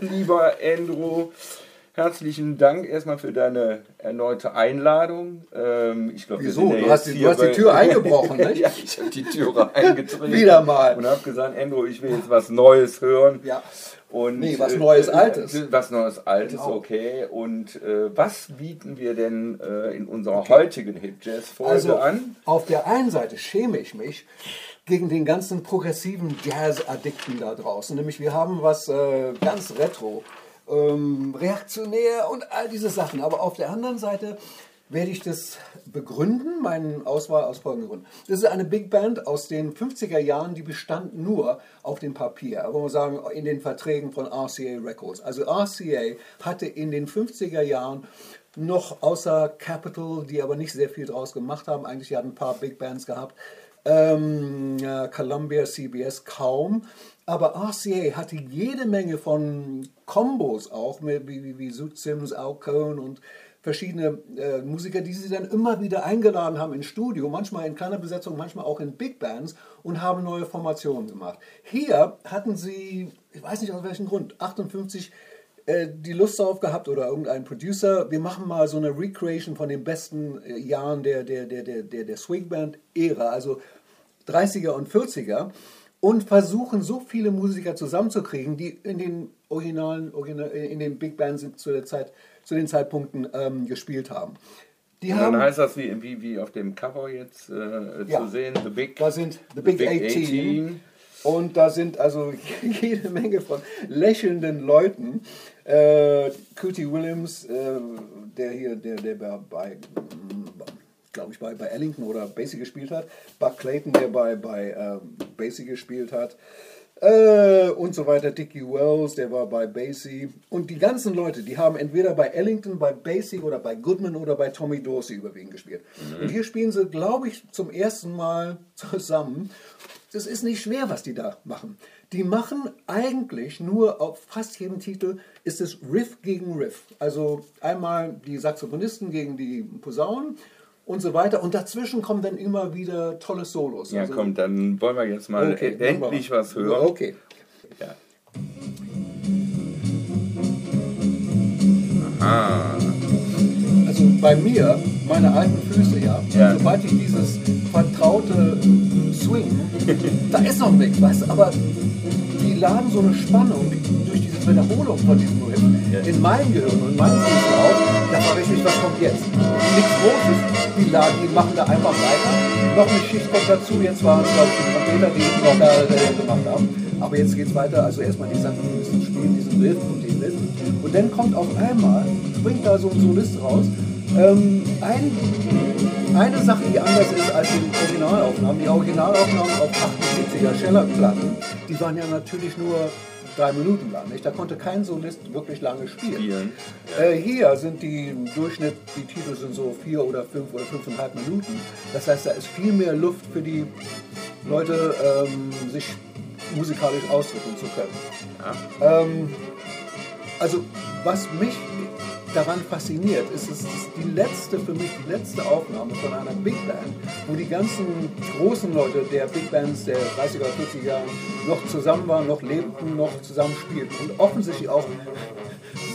Lieber Andrew, herzlichen Dank erstmal für deine erneute Einladung. Ähm, ich glaub, Wieso? Ja du, hast die, du hast die Tür eingebrochen, nicht? ja, ich habe die Türe eingetreten. Wieder mal. Und habe gesagt, Andrew, ich will jetzt was Neues hören. Ja. Und, nee, was Neues, äh, Altes. Was Neues, Altes, genau. okay. Und äh, was bieten wir denn äh, in unserer okay. heutigen Hip-Jazz-Folge also, an? Auf der einen Seite schäme ich mich gegen den ganzen progressiven Jazz-Addikten da draußen. Nämlich wir haben was äh, ganz retro, ähm, reaktionär und all diese Sachen. Aber auf der anderen Seite werde ich das begründen, meinen Auswahl aus folgenden Gründen. Das ist eine Big Band aus den 50er Jahren, die bestand nur auf dem Papier, aber man sagen, in den Verträgen von RCA Records. Also RCA hatte in den 50er Jahren noch außer Capital, die aber nicht sehr viel draus gemacht haben, eigentlich hatten ein paar Big Bands gehabt, ähm, Columbia, CBS kaum, aber RCA hatte jede Menge von Combos auch, wie, wie, wie Zoot Sims, Al Cohn und verschiedene äh, Musiker, die sie dann immer wieder eingeladen haben ins Studio, manchmal in kleiner Besetzung, manchmal auch in Big Bands und haben neue Formationen gemacht. Hier hatten sie, ich weiß nicht aus welchem Grund, 58 äh, die Lust darauf gehabt oder irgendein Producer, wir machen mal so eine Recreation von den besten äh, Jahren der, der, der, der, der, der Swingband-Ära, also 30er und 40er und versuchen so viele Musiker zusammenzukriegen, die in den originalen, original, in den Big Bands zu der Zeit zu den Zeitpunkten ähm, gespielt haben. Die und dann haben, heißt das wie, wie, wie auf dem Cover jetzt äh, ja, zu sehen, The Big, da sind The Big, the Big 18. 18. Und da sind also jede Menge von lächelnden Leuten. Äh, Cootie Williams, äh, der hier, der, der bei, glaube ich, bei, bei Ellington oder Basie gespielt hat. Buck Clayton, der bei, bei äh, Basie gespielt hat äh, und so weiter. Dickie Wells, der war bei Basie. Und die ganzen Leute, die haben entweder bei Ellington, bei Basie oder bei Goodman oder bei Tommy Dorsey überwiegend gespielt. Mhm. Und hier spielen sie, glaube ich, zum ersten Mal zusammen. Das ist nicht schwer, was die da machen. Die machen eigentlich nur auf fast jedem Titel ist es Riff gegen Riff. Also einmal die Saxophonisten gegen die Posaunen und so weiter. Und dazwischen kommen dann immer wieder tolle Solos. Ja, also, komm, dann wollen wir jetzt mal okay, endlich was hören. Okay. Ja. Aha. Also bei mir, meine alten Füße, ja, ja. sobald ich dieses vertraute Swing, da ist noch nichts, weißt du, aber laden so eine Spannung durch diese Wiederholung von diesem Riff ja. in meinem Gehirn und in meinen Füßen auf, da frage ich mich, was kommt jetzt? Nichts Großes, die laden, die machen da einfach weiter. Noch eine Schicht kommt dazu, jetzt waren es glaube ich die Trompeter, die noch da äh, gemacht haben. Aber jetzt geht es weiter, also erstmal die Sachen müssen spielen, diesen Riff und den Riff. Und dann kommt auf einmal, springt da so ein Solist raus, ähm, ein, eine Sache, die anders ist als die Originalaufnahmen. Die Originalaufnahmen auf 78er Scheller-Platten, die waren ja natürlich nur drei Minuten lang. Nicht? Da konnte kein Solist wirklich lange spielen. spielen. Äh, hier sind die im Durchschnitt, die Titel sind so vier oder fünf oder fünfeinhalb Minuten. Das heißt, da ist viel mehr Luft für die Leute, ähm, sich musikalisch ausdrücken zu können. Ja. Ähm, also was mich daran fasziniert, ist es die letzte, für mich die letzte Aufnahme von einer Big Band, wo die ganzen großen Leute der Big Bands der 30er, 40er Jahre noch zusammen waren, noch lebten, noch zusammen spielten und offensichtlich auch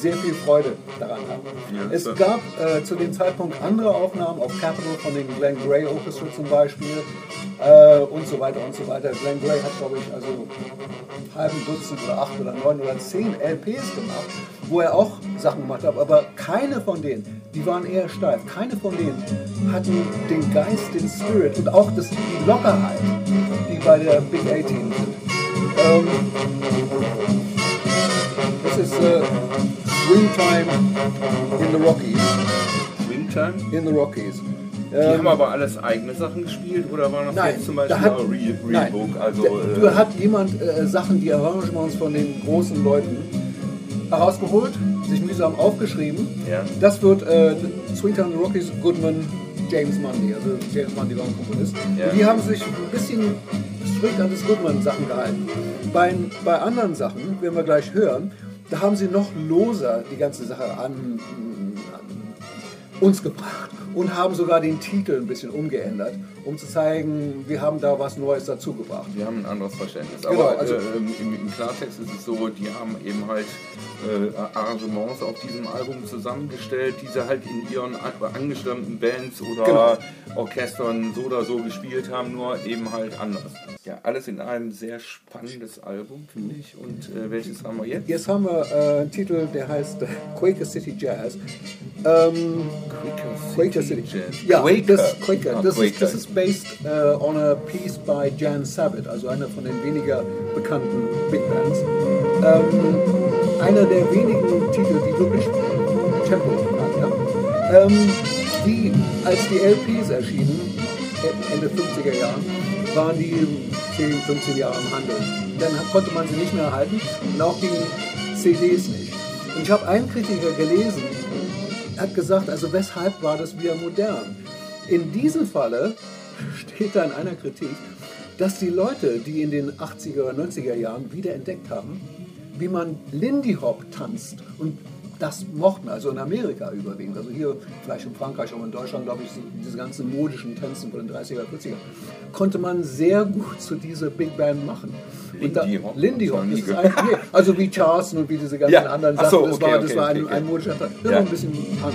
sehr viel Freude daran haben. Ja, es gab äh, zu dem Zeitpunkt andere Aufnahmen auf Capitol von den Glenn Gray Orchestra zum Beispiel äh, und so weiter und so weiter. Glenn Gray hat, glaube ich, also einen halben Dutzend oder acht oder neun oder zehn LPs gemacht, wo er auch Sachen gemacht hat, aber keine von denen, die waren eher steif, keine von denen hatten den Geist, den Spirit und auch das, die Lockerheit, die bei der Big 18 sind. Ähm, das ist äh, Swingtime in the Rockies. Swingtime? In the Rockies. Die ähm, haben aber alles eigene Sachen gespielt oder war das nein, jetzt zum Beispiel hat, Re Rebook? Also, da, äh, hat jemand äh, Sachen, die Arrangements von den großen Leuten herausgeholt, sich mühsam aufgeschrieben. Ja. Das wird äh, Swingtime in the Rockies, Goodman, James Mundy. Also James Mundy war ein Komponist. Ja. Die haben sich ein bisschen strikt an das Goodman-Sachen gehalten. Bei, bei anderen Sachen, werden wir gleich hören, da haben sie noch loser die ganze Sache an, an uns gebracht und haben sogar den Titel ein bisschen umgeändert um zu zeigen, wir haben da was Neues dazugebracht. Wir haben ein anderes Verständnis. Genau, Aber also, äh, im, im, Klartext ist es so, die haben eben halt äh, Arrangements auf diesem Album zusammengestellt, die sie halt in ihren angestammten Bands oder genau. Orchestern so oder so gespielt haben, nur eben halt anders. Ja, alles in einem sehr spannendes Album, finde ich. Und äh, welches haben wir jetzt? Jetzt haben wir äh, einen Titel, der heißt Quaker City Jazz. Ähm, Quaker, City, City Jazz. Ja, Quaker. Das, Quaker. Das, Quaker. Ist, das ist based uh, on a piece by Jan Sabat, also einer von den weniger bekannten Big Bands. Ähm, einer der wenigen Titel, die wirklich Tempo haben. Ja? Ähm, die, als die LPs erschienen, Ende 50er Jahren, waren die 10, 15 Jahre im Handel. Dann konnte man sie nicht mehr erhalten und auch die CDs nicht. Und ich habe einen Kritiker gelesen, hat gesagt, also weshalb war das wieder modern? In diesem Falle steht da in einer Kritik, dass die Leute, die in den 80er oder 90er Jahren wieder entdeckt haben, wie man Lindy Hop tanzt und das mochten, also in Amerika überwiegend. Also hier, vielleicht in Frankreich, aber in Deutschland, glaube ich, diese ganzen modischen Tänzen von den 30er, 40er, konnte man sehr gut zu dieser Big Band machen. Lindy Hop? Lindy Hop, das ist ein, nee, also wie Charleston und wie diese ganzen ja. anderen Sachen, so, okay, das war, das okay, war ein, okay. ein modischer Tanz. Immer ja. ein bisschen Punk.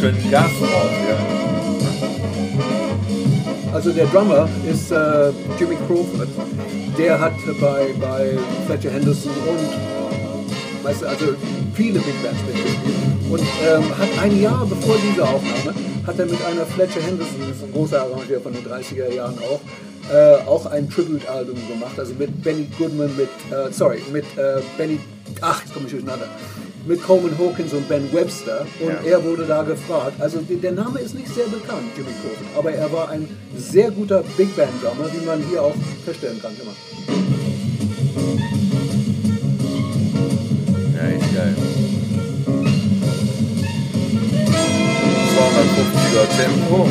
Schön Gas drauf, ja. Also der Drummer ist äh, Jimmy Crawford. Der hat bei, bei Fletcher Henderson und weißt du, also viele Big Bands mitgespielt. Und ähm, hat ein Jahr bevor diese Aufnahme, hat er mit einer Fletcher Henderson, das ist ein großer Arrangeur von den 30er Jahren auch, äh, auch ein Tribute-Album gemacht. Also mit Benny Goodman, mit, äh, sorry, mit äh, Benny, ach, jetzt komme ich durcheinander mit Coleman Hawkins und Ben Webster und ja. er wurde da gefragt. Also der Name ist nicht sehr bekannt, Jimmy Corbin, aber er war ein sehr guter Big Band Drummer, wie man hier auch feststellen kann. Immer. Ja, echt geil. 250er Tempo.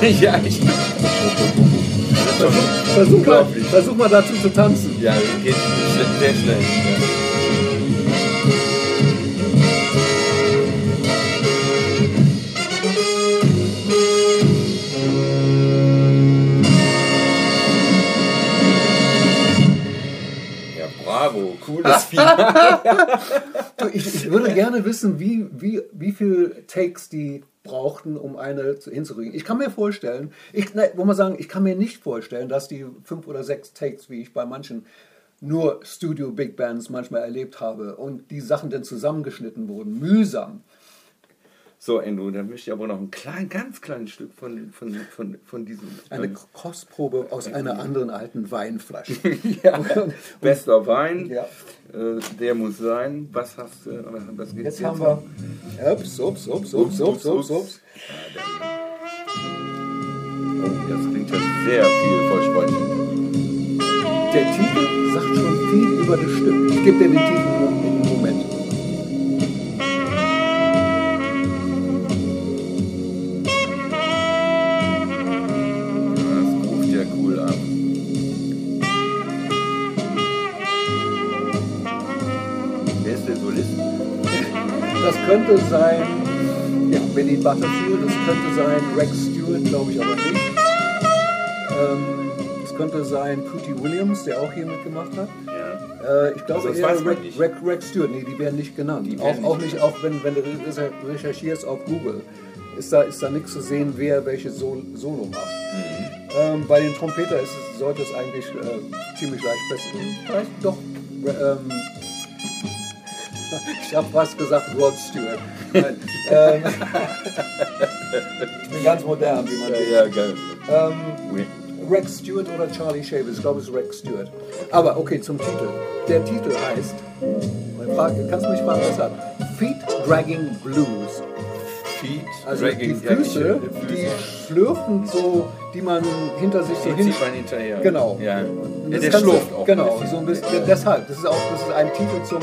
ja, ich. Versuch mal, versuch mal dazu zu tanzen. Ja, geht sehr schnell. Ja. Du, ich, ich, würde gerne wissen, wie, wie, wie viele Takes die brauchten, um eine hinzukriegen. Ich kann mir vorstellen, ich, ne, wo man sagen, ich kann mir nicht vorstellen, dass die fünf oder sechs Takes, wie ich bei manchen nur Studio Big Bands manchmal erlebt habe und die Sachen dann zusammengeschnitten wurden, mühsam. So, Endo, dann möchte ich aber noch ein klein, ganz kleines Stück von, von, von, von diesem. Eine Kostprobe aus einer anderen alten Weinflasche. ja, bester Wein, ja. Äh, der muss sein. Was hast du? Was jetzt, jetzt haben wir. Ups, ups, ups, ups, ups, ups, ups. Oh, das klingt ja sehr vielversprechend. Der Titel sagt schon viel über das Stück. Ich gebe dir den Titel könnte sein, ja, Billy Butterfield, es könnte sein Rex Stewart, glaube ich aber nicht. Ähm, es könnte sein Pooty Williams, der auch hier mitgemacht hat. Ja. Äh, ich glaube also eher Rex, Rex, Rex, Stewart, nee, die werden nicht genannt. Werden auch, nicht auch nicht, auch wenn, wenn du recherchierst auf Google, ist da, ist da nichts zu sehen, wer welche Solo macht. Mhm. Ähm, bei den Trompeter ist es, sollte es eigentlich äh, ziemlich leicht besser. Vielleicht doch ähm, ich habe fast gesagt Rod Stewart. ähm, ich bin ganz modern, wie man ja, ja, geil. Ähm, Rex Stewart oder Charlie Shaver? Ich glaube, es ist Rex Stewart. Aber okay, zum Titel. Der Titel heißt, kannst du mich fragen, weshalb? Feet Dragging Blues. Feet also dragging, die Füße, die schlürfen so, die man hinter sich so hin... man hinterher. Genau. Ja. Ja, der schlurft auch. Genau, so ein bisschen, ja. deshalb. Das ist auch das ist ein Titel zum,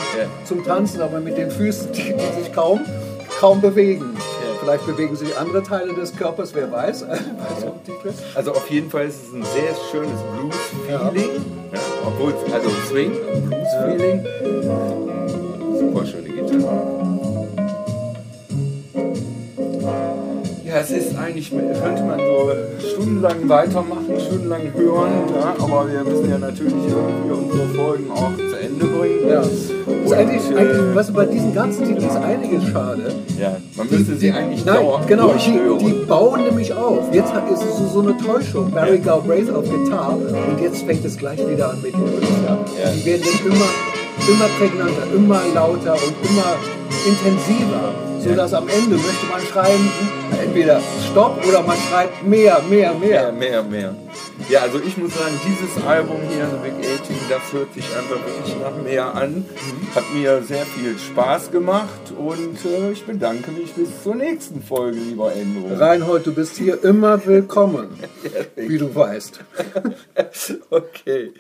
zum Tanzen, aber mit den Füßen, die, die sich kaum, kaum bewegen. Vielleicht bewegen sich andere Teile des Körpers, wer weiß. also auf jeden Fall ist es ein sehr schönes Blues-Feeling. obwohl, also Swing, Blues-Feeling, super schöne Gitarre. Ja, es ist eigentlich, könnte man so stundenlang weitermachen, stundenlang hören, ja, aber wir müssen ja natürlich irgendwie unsere Folgen auch zu Ende bringen. Ja. Und, eigentlich, äh, eigentlich, was bei diesen ganzen Titeln ist einiges schade. Ja, man müsste die, sie eigentlich nein, genau, die, die, bauen nämlich auf. Jetzt ist es so, so eine Täuschung. Barry ja. Galbraith auf Gitarre und jetzt fängt es gleich wieder an mit den ja. Die werden dann immer, immer prägnanter, immer lauter und immer intensiver sodass am Ende möchte man schreien, entweder Stopp oder man schreibt mehr, mehr, mehr. Mehr, mehr, mehr. Ja, also ich muss sagen, dieses Album hier, The Big 18, das hört sich einfach wirklich nach mehr an. Hat mir sehr viel Spaß gemacht und äh, ich bedanke mich bis zur nächsten Folge, lieber Endo. Reinhold, du bist hier immer willkommen, wie du weißt. okay.